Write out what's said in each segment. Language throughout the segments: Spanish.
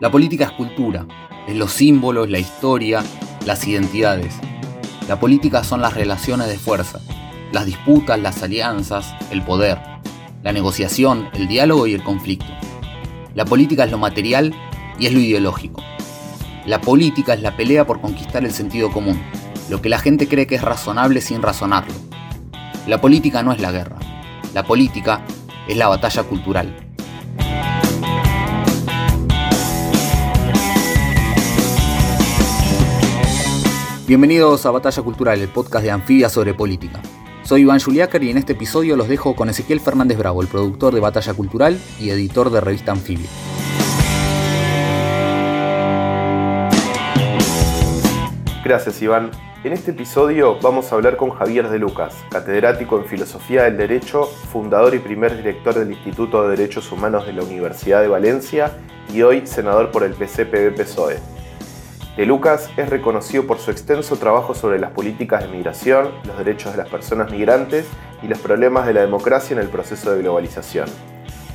La política es cultura, es los símbolos, la historia, las identidades. La política son las relaciones de fuerza, las disputas, las alianzas, el poder, la negociación, el diálogo y el conflicto. La política es lo material y es lo ideológico. La política es la pelea por conquistar el sentido común, lo que la gente cree que es razonable sin razonarlo. La política no es la guerra, la política es la batalla cultural. Bienvenidos a Batalla Cultural, el podcast de Anfibia sobre política. Soy Iván Juliácar y en este episodio los dejo con Ezequiel Fernández Bravo, el productor de Batalla Cultural y editor de revista Anfibia. Gracias Iván. En este episodio vamos a hablar con Javier de Lucas, catedrático en Filosofía del Derecho, fundador y primer director del Instituto de Derechos Humanos de la Universidad de Valencia y hoy senador por el PCPB-PSOE. De Lucas es reconocido por su extenso trabajo sobre las políticas de migración, los derechos de las personas migrantes y los problemas de la democracia en el proceso de globalización.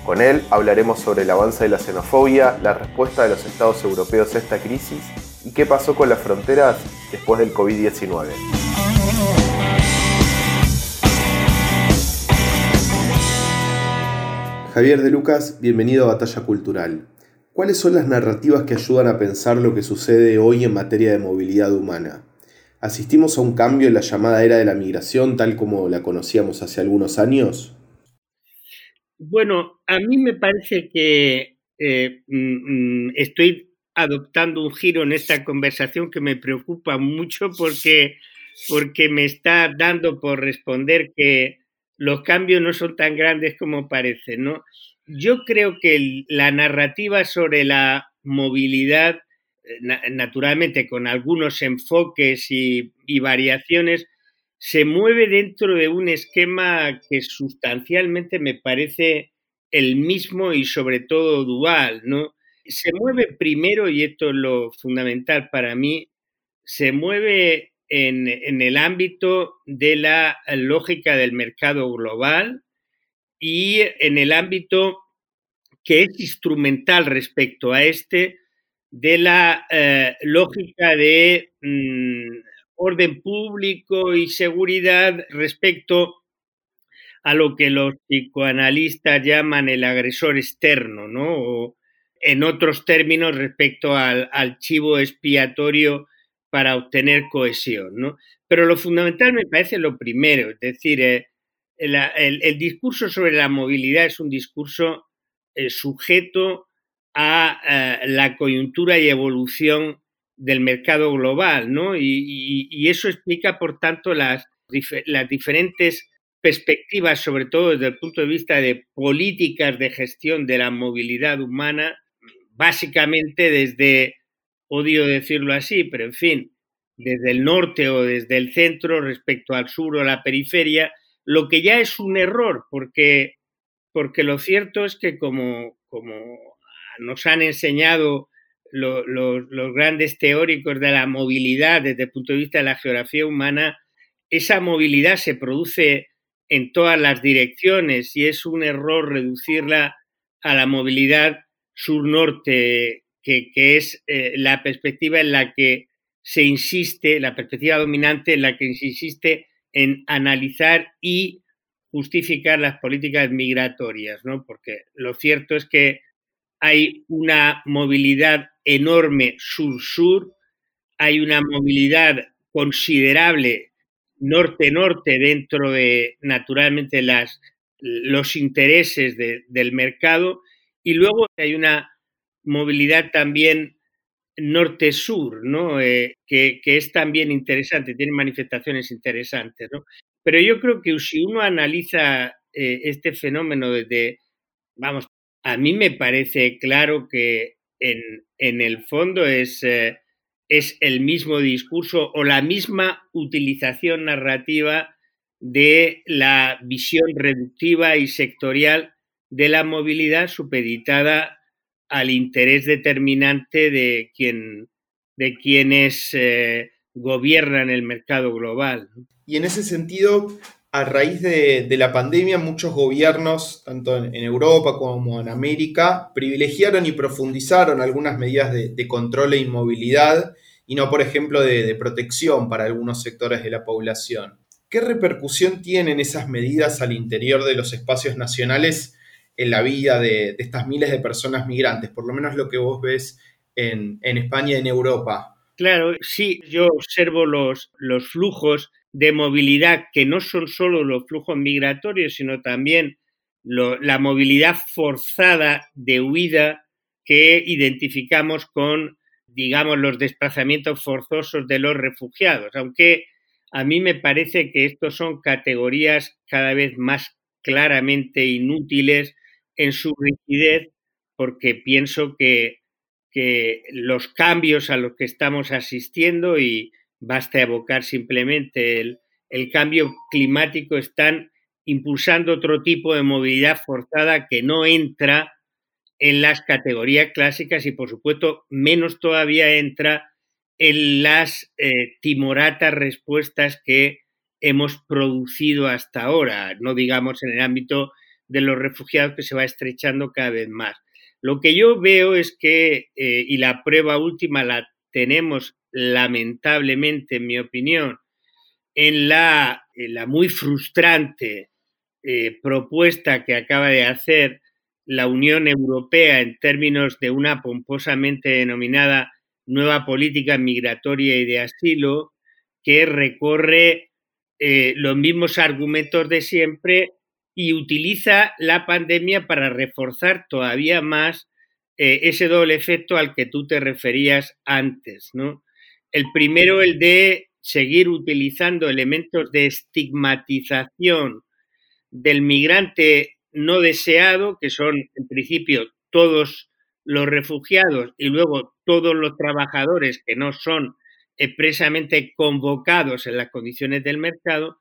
Con él hablaremos sobre el avance de la xenofobia, la respuesta de los estados europeos a esta crisis y qué pasó con las fronteras después del COVID-19. Javier de Lucas, bienvenido a Batalla Cultural. ¿Cuáles son las narrativas que ayudan a pensar lo que sucede hoy en materia de movilidad humana? ¿Asistimos a un cambio en la llamada era de la migración tal como la conocíamos hace algunos años? Bueno, a mí me parece que eh, mm, mm, estoy adoptando un giro en esta conversación que me preocupa mucho porque, porque me está dando por responder que los cambios no son tan grandes como parecen, ¿no? yo creo que la narrativa sobre la movilidad, eh, naturalmente con algunos enfoques y, variaciones, se mueve dentro de un esquema que sustancialmente me parece el mismo y sobre todo dual, ¿no? Se mueve primero, y esto es lo fundamental para mí, se mueve en, el ámbito de la lógica del mercado global, y en el ámbito que es instrumental respecto a este de la eh, lógica de mm, orden público y seguridad respecto a lo que los psicoanalistas llaman el agresor externo, ¿no? En otros términos, respecto al, chivo expiatorio para obtener cohesión, ¿no? Pero lo fundamental me parece lo primero, es decir, eh, el, discurso sobre la movilidad es un discurso eh, sujeto a eh, la coyuntura y evolución del mercado global, ¿no? Y, eso explica, por tanto, las diferentes perspectivas, sobre todo desde el punto de vista de políticas de gestión de la movilidad humana, básicamente desde, odio decirlo así, pero en fin, desde el norte o desde el centro respecto al sur o la periferia, lo que ya es un error, porque, porque lo cierto es que como, como nos han enseñado los grandes teóricos de la movilidad desde el punto de vista de la geografía humana, esa movilidad se produce en todas las direcciones y es un error reducirla a la movilidad sur-norte, que, es eh, la perspectiva en la que se insiste, la perspectiva dominante en la que se insiste en analizar y justificar las políticas migratorias, ¿no? Porque lo cierto es que hay una movilidad enorme sur-sur, hay una movilidad considerable norte-norte dentro de, naturalmente, las, los intereses del mercado y luego hay una movilidad también norte-sur, ¿no? Eh, que, es también interesante, tiene manifestaciones interesantes, ¿no? Pero yo creo que si uno analiza eh, este fenómeno desde, vamos, a mí me parece claro que en, en el fondo es, eh, es el mismo discurso o la misma utilización narrativa de la visión reductiva y sectorial de la movilidad supeditada al interés determinante de, quien, de quienes eh, gobiernan el mercado global. Y en ese sentido, a raíz de, la pandemia, muchos gobiernos, tanto en, Europa como en América, privilegiaron y profundizaron algunas medidas de, control e inmovilidad y no, por ejemplo, de, protección para algunos sectores de la población. ¿Qué repercusión tienen esas medidas al interior de los espacios nacionales en la vida de, estas miles de personas migrantes? Por lo menos lo que vos ves en, España y en Europa. Claro, sí, yo observo los, los flujos de movilidad que no son solo los flujos migratorios, sino también la movilidad forzada de huida que identificamos con, digamos, los desplazamientos forzosos de los refugiados, aunque a mí me parece que estos son categorías cada vez más claramente inútiles en su rigidez, porque pienso que, que los cambios a los que estamos asistiendo y, Basta evocar simplemente el, cambio climático, están impulsando otro tipo de movilidad forzada que no entra en las categorías clásicas y, por supuesto, menos todavía entra en las eh, timoratas respuestas que hemos producido hasta ahora, no digamos en el ámbito de los refugiados que se va estrechando cada vez más. Lo que yo veo es que, eh, y la prueba última la tenemos lamentablemente, en mi opinión, en la, la muy frustrante eh, propuesta que acaba de hacer la Unión Europea en términos de una pomposamente denominada nueva política migratoria y de asilo, que recorre eh, los mismos argumentos de siempre y utiliza la pandemia para reforzar todavía más eh, ese doble efecto al que tú te referías antes, ¿no? El primero, el de seguir utilizando elementos de estigmatización del migrante no deseado, que son en principio todos los refugiados y luego todos los trabajadores que no son expresamente convocados en las condiciones del mercado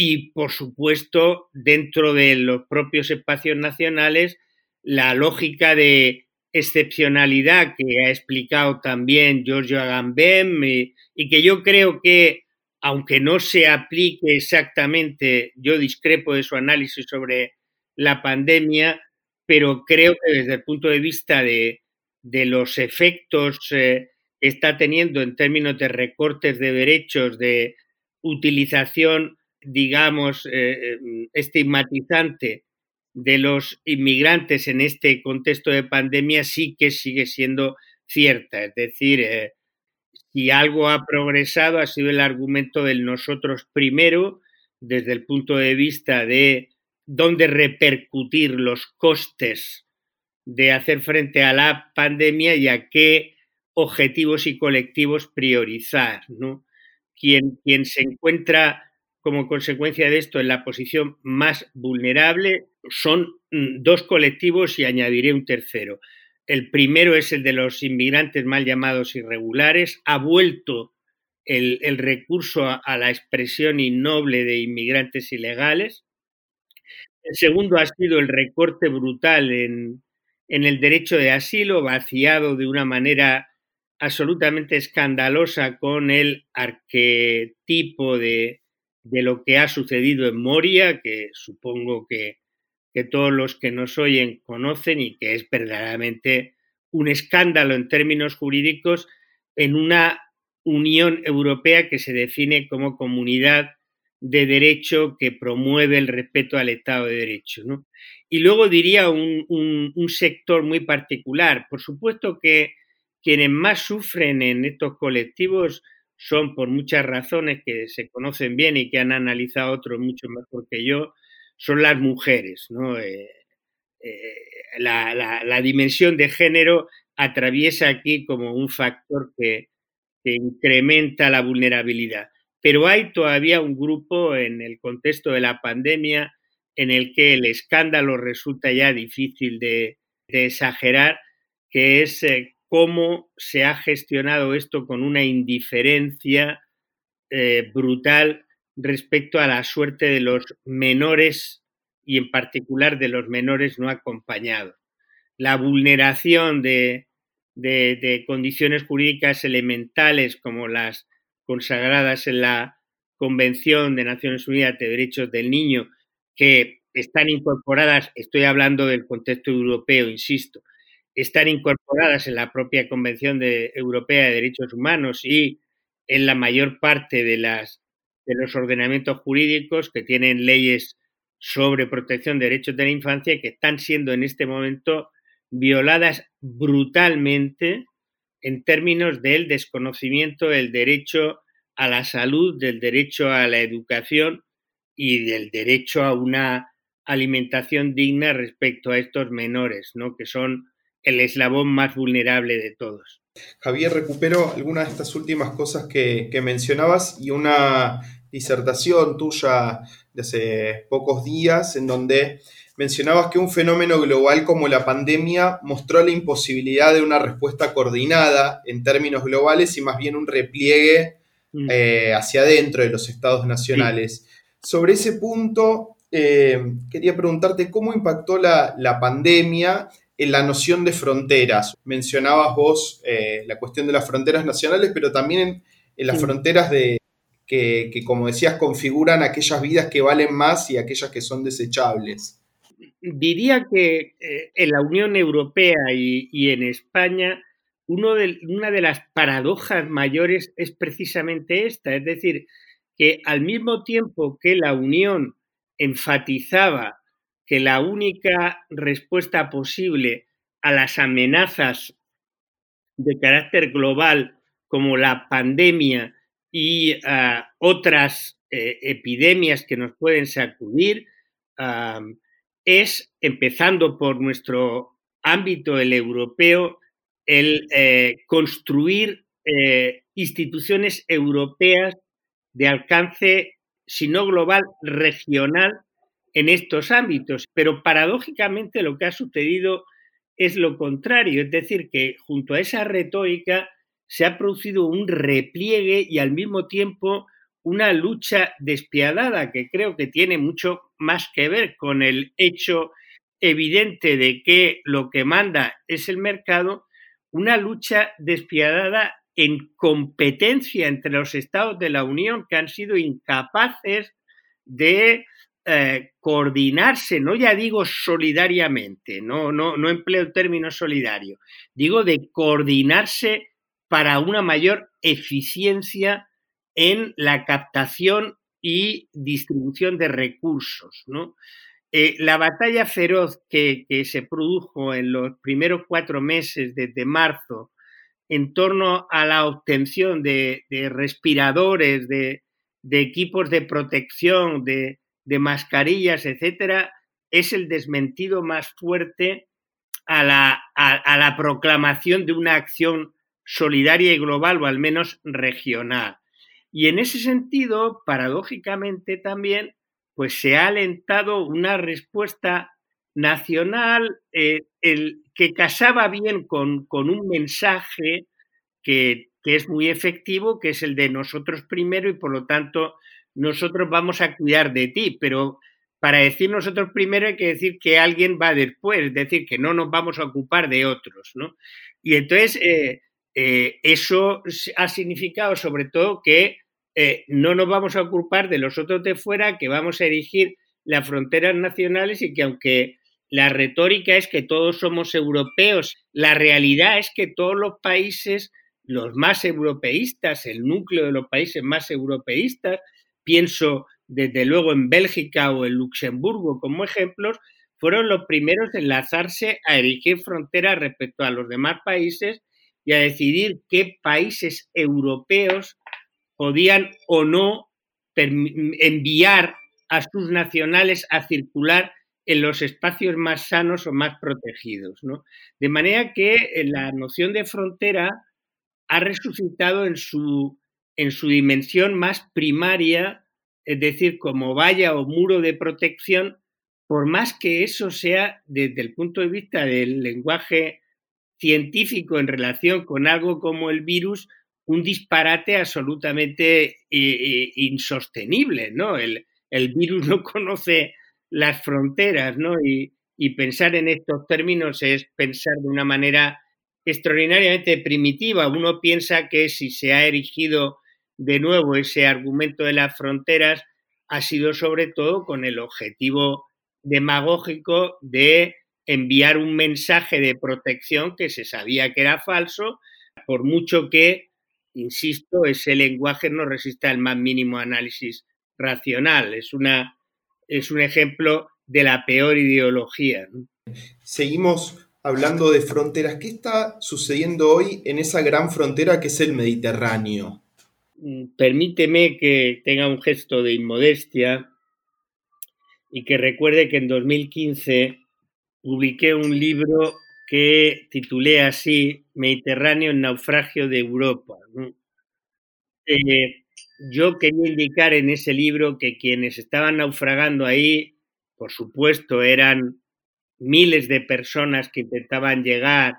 y, por supuesto, dentro de los propios espacios nacionales, la lógica de excepcionalidad que ha explicado también Giorgio Agamben y, y que yo creo que, aunque no se aplique exactamente, yo discrepo de su análisis sobre la pandemia, pero creo que desde el punto de vista de, de los efectos eh, está teniendo en términos de recortes de derechos, de utilización, digamos, eh, eh, estigmatizante de los inmigrantes en este contexto de pandemia sí que sigue siendo cierta. Es decir, eh, si algo ha progresado ha sido el argumento del nosotros primero, desde el punto de vista de dónde repercutir los costes de hacer frente a la pandemia y a qué objetivos y colectivos priorizar. ¿no? Quien, quien se encuentra como consecuencia de esto en la posición más vulnerable son mm, dos colectivos y añadiré un tercero. El primero es el de los inmigrantes mal llamados irregulares. Ha vuelto el, recurso a, la expresión innoble de inmigrantes ilegales. El segundo ha sido el recorte brutal en, en el derecho de asilo, vaciado de una manera absolutamente escandalosa con el arquetipo de, de lo que ha sucedido en Moria, que supongo que, todos los que nos oyen conocen y que es verdaderamente un escándalo en términos jurídicos en una Unión Europea que se define como comunidad de derecho que promueve el respeto al Estado de Derecho. Y luego diría un, un, sector muy particular. Por supuesto que quienes más sufren en estos colectivos son por muchas razones que se conocen bien y que han analizado otros mucho mejor que yo, son las mujeres. ¿no? Eh, eh, la, dimensión de género atraviesa aquí como un factor que, que incrementa la vulnerabilidad. Pero hay todavía un grupo en el contexto de la pandemia en el que el escándalo resulta ya difícil de, exagerar, que es eh, cómo se ha gestionado esto con una indiferencia eh, brutal respecto a la suerte de los menores y en particular de los menores no acompañados. La vulneración de, condiciones jurídicas elementales como las consagradas en la Convención de Naciones Unidas de Derechos del Niño que están incorporadas, estoy hablando del contexto europeo, insisto, están incorporadas en la propia Convención Europea de Derechos Humanos y en la mayor parte de, las, de los ordenamientos jurídicos que tienen leyes sobre protección de derechos de la infancia que están siendo en este momento violadas brutalmente en términos del desconocimiento del derecho a la salud, del derecho a la educación y del derecho a una alimentación digna respecto a estos menores, ¿no? que son el eslabón más vulnerable de todos. Javier, recupero algunas de estas últimas cosas que, mencionabas y una disertación tuya de hace pocos días en donde mencionabas que un fenómeno global como la pandemia mostró la imposibilidad de una respuesta coordinada en términos globales y más bien un repliegue mm. eh, hacia adentro de los estados nacionales. Sobre ese punto, eh, quería preguntarte cómo impactó la, la pandemia en la noción de fronteras. Mencionabas vos eh, la cuestión de las fronteras nacionales, pero también en, las fronteras de, que, como decías, configuran aquellas vidas que valen más y aquellas que son desechables. Diría que eh, en la Unión Europea y, en España, uno de, una de las paradojas mayores es precisamente esta, es decir, que al mismo tiempo que la Unión enfatizaba que la única respuesta posible a las amenazas de carácter global como la pandemia y ah, otras eh, epidemias que nos pueden sacudir es, empezando por nuestro ámbito, el europeo, el eh, construir eh, instituciones europeas de alcance, si no global, regional, en estos ámbitos. Pero paradójicamente lo que ha sucedido es lo contrario, es decir, que junto a esa retórica se ha producido un repliegue y al mismo tiempo una lucha despiadada que creo que tiene mucho más que ver con el hecho evidente de que lo que manda es el mercado, una lucha despiadada en competencia entre los estados de la Unión que han sido incapaces de eh, coordinarse, no ya digo solidariamente, no, no, no empleo el término solidario, digo de coordinarse para una mayor eficiencia en la captación y distribución de recursos. Eh, la batalla feroz que, se produjo en los primeros cuatro meses desde marzo en torno a la obtención de, respiradores, de, equipos de protección, de, de mascarillas, etcétera, es el desmentido más fuerte a la, a, la proclamación de una acción solidaria y global, o al menos regional. Y en ese sentido, paradójicamente también, pues se ha alentado una respuesta nacional eh, que casaba bien con, con un mensaje que, que, es muy efectivo, que es el de nosotros primero y por lo tanto nosotros vamos a cuidar de ti, pero para decir nosotros primero hay que decir que alguien va después, es decir, que no nos vamos a ocupar de otros, ¿no? Y entonces eh, eh, eso ha significado sobre todo que eh, no nos vamos a ocupar de los otros de fuera, que vamos a erigir las fronteras nacionales y que aunque la retórica es que todos somos europeos, la realidad es que todos los países, los más europeístas, el núcleo de los países más europeístas, pienso desde luego en Bélgica o en Luxemburgo como ejemplos, fueron los primeros en enlazarse a erigir fronteras respecto a los demás países y a decidir qué países europeos podían o no enviar a sus nacionales a circular en los espacios más sanos o más protegidos. De manera que eh, la noción de frontera ha resucitado en su en su dimensión más primaria, es decir, como valla o muro de protección, por más que eso sea desde el punto de vista del lenguaje científico en relación con algo como el virus, un disparate absolutamente eh, eh, insostenible, ¿no? El, virus no conoce las fronteras, ¿no? Y pensar en estos términos es pensar de una manera extraordinariamente primitiva. Uno piensa que si se ha erigido de nuevo ese argumento de las fronteras ha sido sobre todo con el objetivo demagógico de enviar un mensaje de protección que se sabía que era falso, por mucho que, insisto, ese lenguaje no resista el más mínimo análisis racional. Es, una, es un ejemplo de la peor ideología. Seguimos hablando de fronteras. ¿Qué está sucediendo hoy en esa gran frontera que es el Mediterráneo? Mm, permíteme que tenga un gesto de inmodestia y que recuerde que en 2015 publiqué un libro que titulé así Mediterráneo en naufragio de Europa. Eh, yo quería indicar en ese libro que quienes estaban naufragando ahí, por supuesto, eran miles de personas que intentaban llegar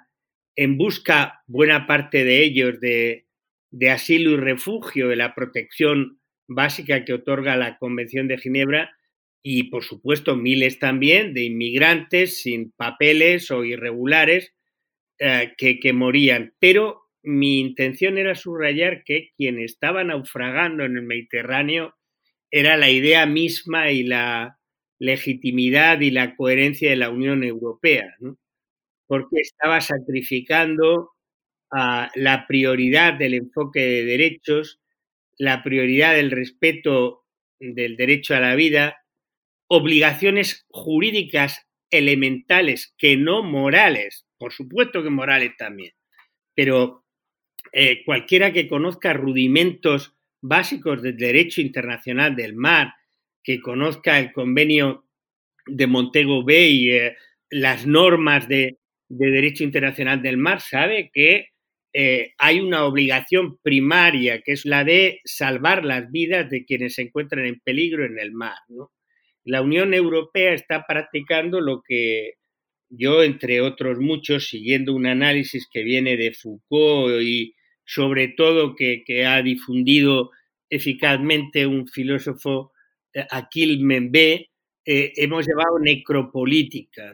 en busca, buena parte de ellos, de, de asilo y refugio, de la protección básica que otorga la Convención de Ginebra, y por supuesto miles también de inmigrantes sin papeles o irregulares eh, que, que, morían. Pero mi intención era subrayar que quien estaba naufragando en el Mediterráneo era la idea misma y la legitimidad y la coherencia de la Unión Europea, porque estaba sacrificando uh, la prioridad del enfoque de derechos, la prioridad del respeto del derecho a la vida, obligaciones jurídicas elementales, que no morales, por supuesto que morales también, pero eh, cualquiera que conozca rudimentos básicos del derecho internacional del mar, que conozca el convenio de Montego Bay, eh, las normas de, derecho internacional del mar, sabe que eh, hay una obligación primaria, que es la de salvar las vidas de quienes se encuentran en peligro en el mar. la Unión Europea está practicando lo que yo, entre otros muchos, siguiendo un análisis que viene de Foucault y sobre todo que, ha difundido eficazmente un filósofo, eh, Aquil Membe, eh, hemos llevado necropolítica.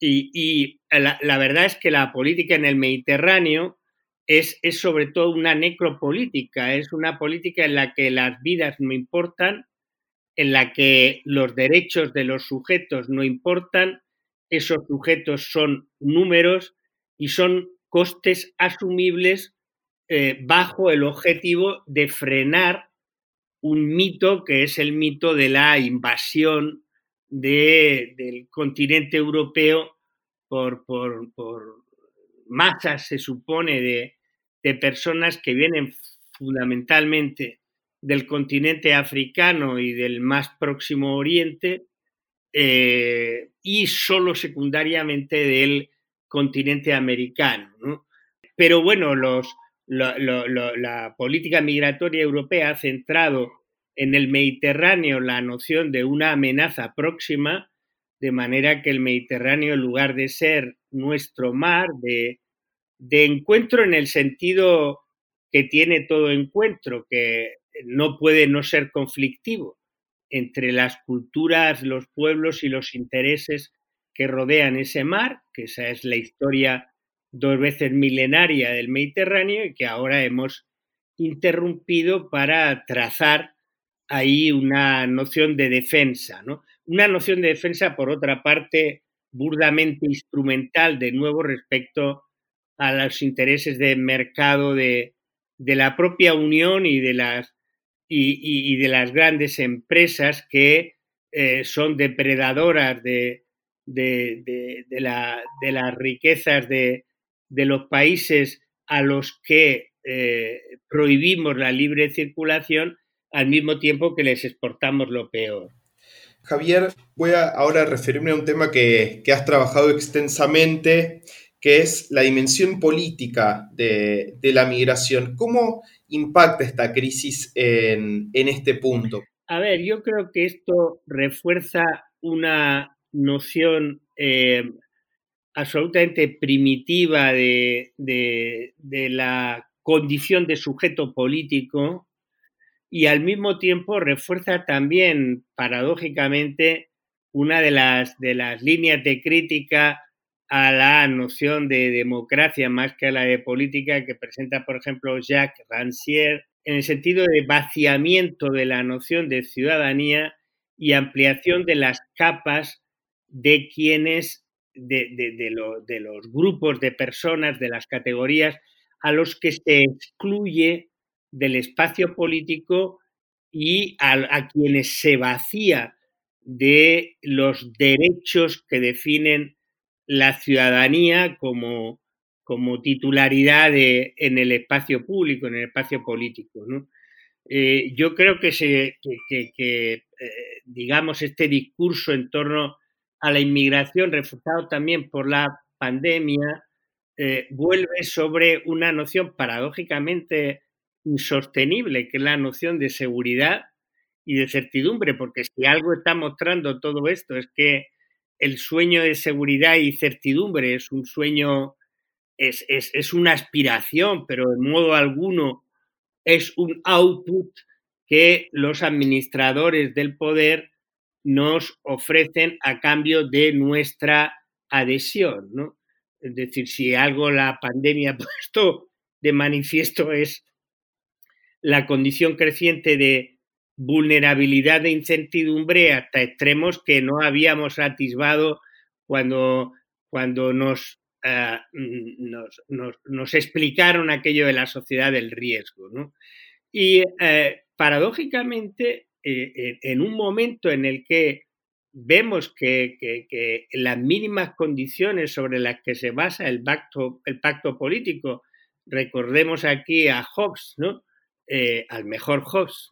Y, la, verdad es que la política en el Mediterráneo es, es sobre todo una necropolítica, es una política en la que las vidas no importan, en la que los derechos de los sujetos no importan, esos sujetos son números y son costes asumibles eh, bajo el objetivo de frenar un mito que es el mito de la invasión del continente europeo por, masas, se supone, de, de personas que vienen fundamentalmente del continente africano y del más próximo oriente eh, y solo secundariamente del continente americano. Pero bueno, la política migratoria europea ha centrado en el Mediterráneo la noción de una amenaza próxima, de manera que el Mediterráneo, en lugar de ser nuestro mar, de, de encuentro en el sentido que tiene todo encuentro, que no puede no ser conflictivo entre las culturas, los pueblos y los intereses que rodean ese mar, que esa es la historia dos veces milenaria del Mediterráneo y que ahora hemos interrumpido para trazar ahí una noción de defensa, ¿no? Una noción de defensa, por otra parte, burdamente instrumental, de nuevo, respecto a los intereses de mercado de, de la propia Unión y de las y, de las grandes empresas que eh, son depredadoras de, de, las riquezas de, los países a los que eh, prohibimos la libre circulación al mismo tiempo que les exportamos lo peor. Javier, voy a ahora referirme a un tema que, que has trabajado extensamente, que es la dimensión política de, de la migración. ¿Cómo impacta esta crisis en, este punto? A ver, yo creo que esto refuerza una noción eh, absolutamente primitiva de, la condición de sujeto político y al mismo tiempo refuerza también, paradójicamente, una de las, de las líneas de crítica a la noción de democracia más que a la de política que presenta, por ejemplo, Jacques Rancière en el sentido de vaciamiento de la noción de ciudadanía y ampliación de las capas de quienes, de, de, los grupos de personas, de las categorías a los que se excluye del espacio político y a, quienes se vacía de los derechos que definen la ciudadanía como, como titularidad en el espacio público, en el espacio político. Eh, yo creo que, se, que, eh, digamos, este discurso en torno a la inmigración, reforzado también por la pandemia, eh, vuelve sobre una noción paradójicamente insostenible, que es la noción de seguridad y de certidumbre, porque si algo está mostrando todo esto es que el sueño de seguridad y certidumbre es un sueño es, una aspiración, pero de modo alguno es un output que los administradores del poder nos ofrecen a cambio de nuestra adhesión. ¿no? Es decir, si algo la pandemia ha puesto de manifiesto es la condición creciente de vulnerabilidad de incertidumbre hasta extremos que no habíamos atisbado cuando, cuando nos Ah, mm, nos, explicaron aquello de la sociedad del riesgo. Y eh, paradójicamente, eh, en un momento en el que vemos que, las mínimas condiciones sobre las que se basa el pacto, el pacto político, recordemos aquí a Hobbes, ¿no? Eh, al mejor Hobbes,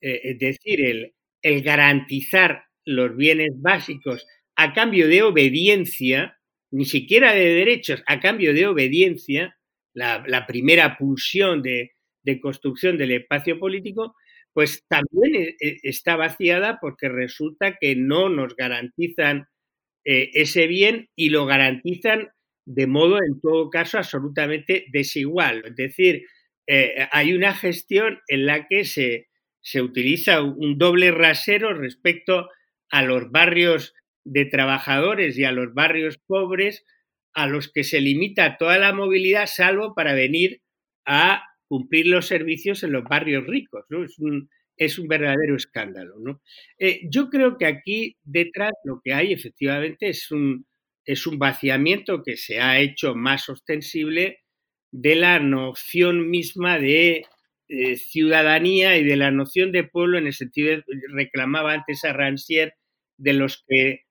es decir, el, el garantizar los bienes básicos a cambio de obediencia, ni siquiera de derechos a cambio de obediencia, la, primera pulsión de, construcción del espacio político, pues también e, e, está vaciada porque resulta que no nos garantizan eh, ese bien y lo garantizan de modo, en todo caso, absolutamente desigual. Es decir, eh, hay una gestión en la que se, se utiliza un doble rasero respecto a los barrios de trabajadores y a los barrios pobres a los que se limita toda la movilidad salvo para venir a cumplir los servicios en los barrios ricos. Es, un, es, un, verdadero escándalo. Eh, yo creo que aquí detrás lo que hay efectivamente es un, es un vaciamiento que se ha hecho más ostensible de la noción misma de eh, ciudadanía y de la noción de pueblo en el sentido, reclamaba antes a Rancière, de los que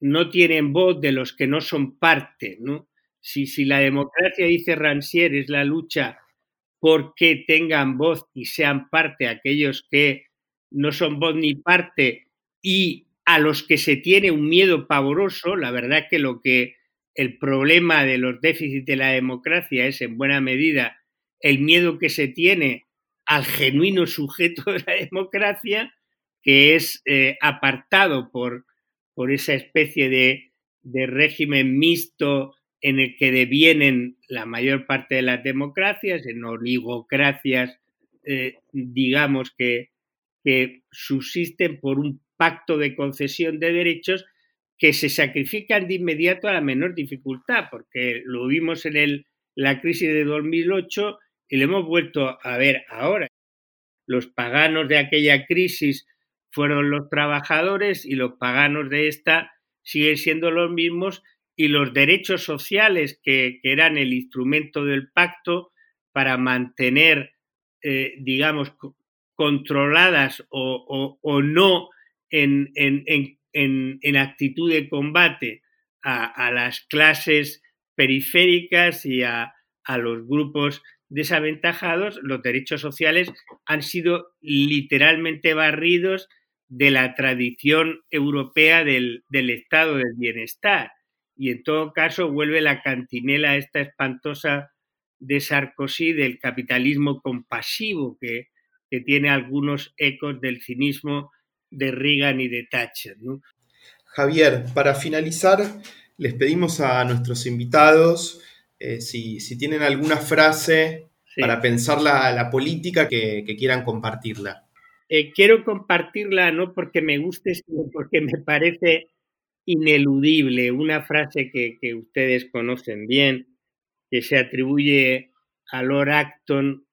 no tienen voz de los que no son parte, ¿no? Si, si la democracia, dice Rancière, es la lucha por que tengan voz y sean parte aquellos que no son voz ni parte y a los que se tiene un miedo pavoroso, la verdad que lo que el problema de los déficits de la democracia es en buena medida el miedo que se tiene al genuino sujeto de la democracia, que es eh, apartado por por esa especie de, régimen mixto en el que devienen la mayor parte de las democracias, en oligocracias, eh, digamos, que, que subsisten por un pacto de concesión de derechos que se sacrifican de inmediato a la menor dificultad, porque lo vimos en el, la crisis de 2008 y lo hemos vuelto a ver ahora. Los paganos de aquella crisis fueron los trabajadores y los paganos de esta siguen siendo los mismos y los derechos sociales que, eran el instrumento del pacto para mantener, eh, digamos, controladas o, no en, en, actitud de combate a, las clases periféricas y a, a los grupos desaventajados, los derechos sociales han sido literalmente barridos de la tradición europea del, estado del bienestar. Y en todo caso vuelve la cantinela esta espantosa de Sarkozy del capitalismo compasivo que, tiene algunos ecos del cinismo de Reagan y de Thatcher. Javier, para finalizar, les pedimos a nuestros invitados eh, si, tienen alguna frase para pensar la, política que quieran compartirla. Eh, quiero compartirla no porque me guste, sino porque me parece ineludible. Una frase que, ustedes conocen bien, que se atribuye a Lord Acton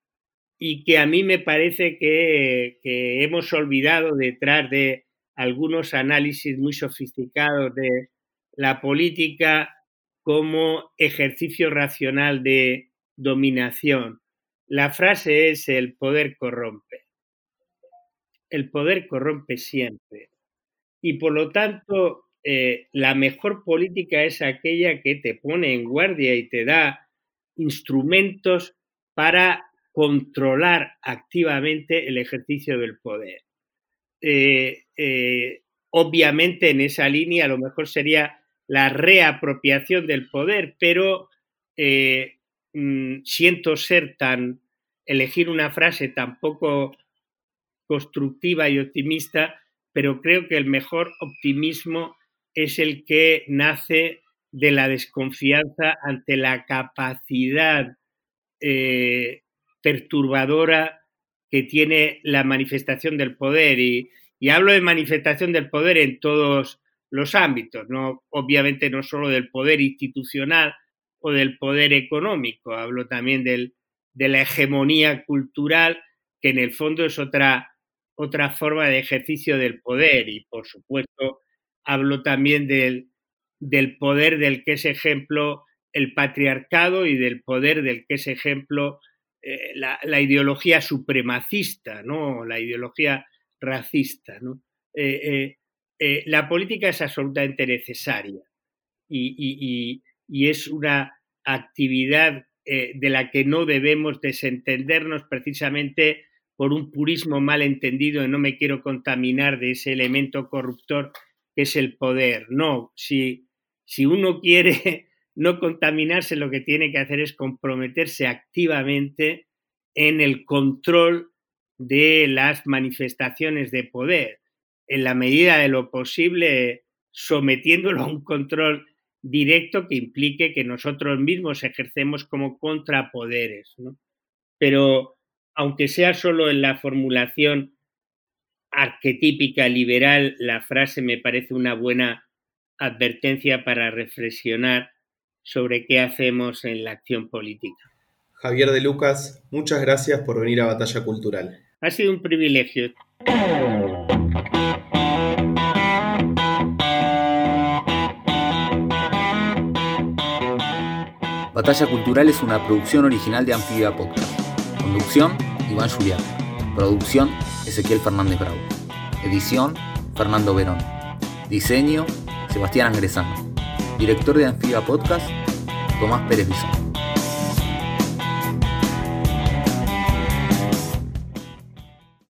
y que a mí me parece que, hemos olvidado detrás de algunos análisis muy sofisticados de la política como ejercicio racional de dominación. La frase es el poder corrompe. El poder corrompe siempre. Y por lo tanto, eh, la mejor política es aquella que te pone en guardia y te da instrumentos para controlar activamente el ejercicio del poder. Eh, eh, obviamente en esa línea a lo mejor sería la reapropiación del poder, pero eh, mm, siento ser tan, elegir una frase tan poco constructiva y optimista, pero creo que el mejor optimismo es el que nace de la desconfianza ante la capacidad perturbadora que tiene la manifestación del poder. Y, hablo de manifestación del poder en todos los ámbitos, no, obviamente no solo del poder institucional o del poder económico, hablo también del, de la hegemonía cultural, que en el fondo es otra, otra forma de ejercicio del poder. Y por supuesto, hablo también del, del poder del que es ejemplo el patriarcado y del poder del que es ejemplo eh, la, ideología supremacista, ¿no? la ideología racista. Eh, eh, la política es absolutamente necesaria y, es una actividad de la que no debemos desentendernos precisamente por un purismo mal entendido y no me quiero contaminar de ese elemento corruptor que es el poder. No, si uno quiere no contaminarse, lo que tiene que hacer es comprometerse activamente en el control de las manifestaciones de poder, en la medida de lo posible sometiéndolo a un control directo que implique que nosotros mismos ejercemos como contrapoderes. Pero aunque sea solo en la formulación arquetípica liberal, la frase me parece una buena advertencia para reflexionar sobre qué hacemos en la acción política. Javier de Lucas, muchas gracias por venir a Batalla Cultural. Ha sido un privilegio. Batalla Cultural es una producción original de Anfibia Podcast. Conducción, Iván Julián. Producción, Ezequiel Fernández Bravo. Edición, Fernando Verón. Diseño, Sebastián Angresano. Director de Anfibia Podcast, Tomás Pérez Bizón.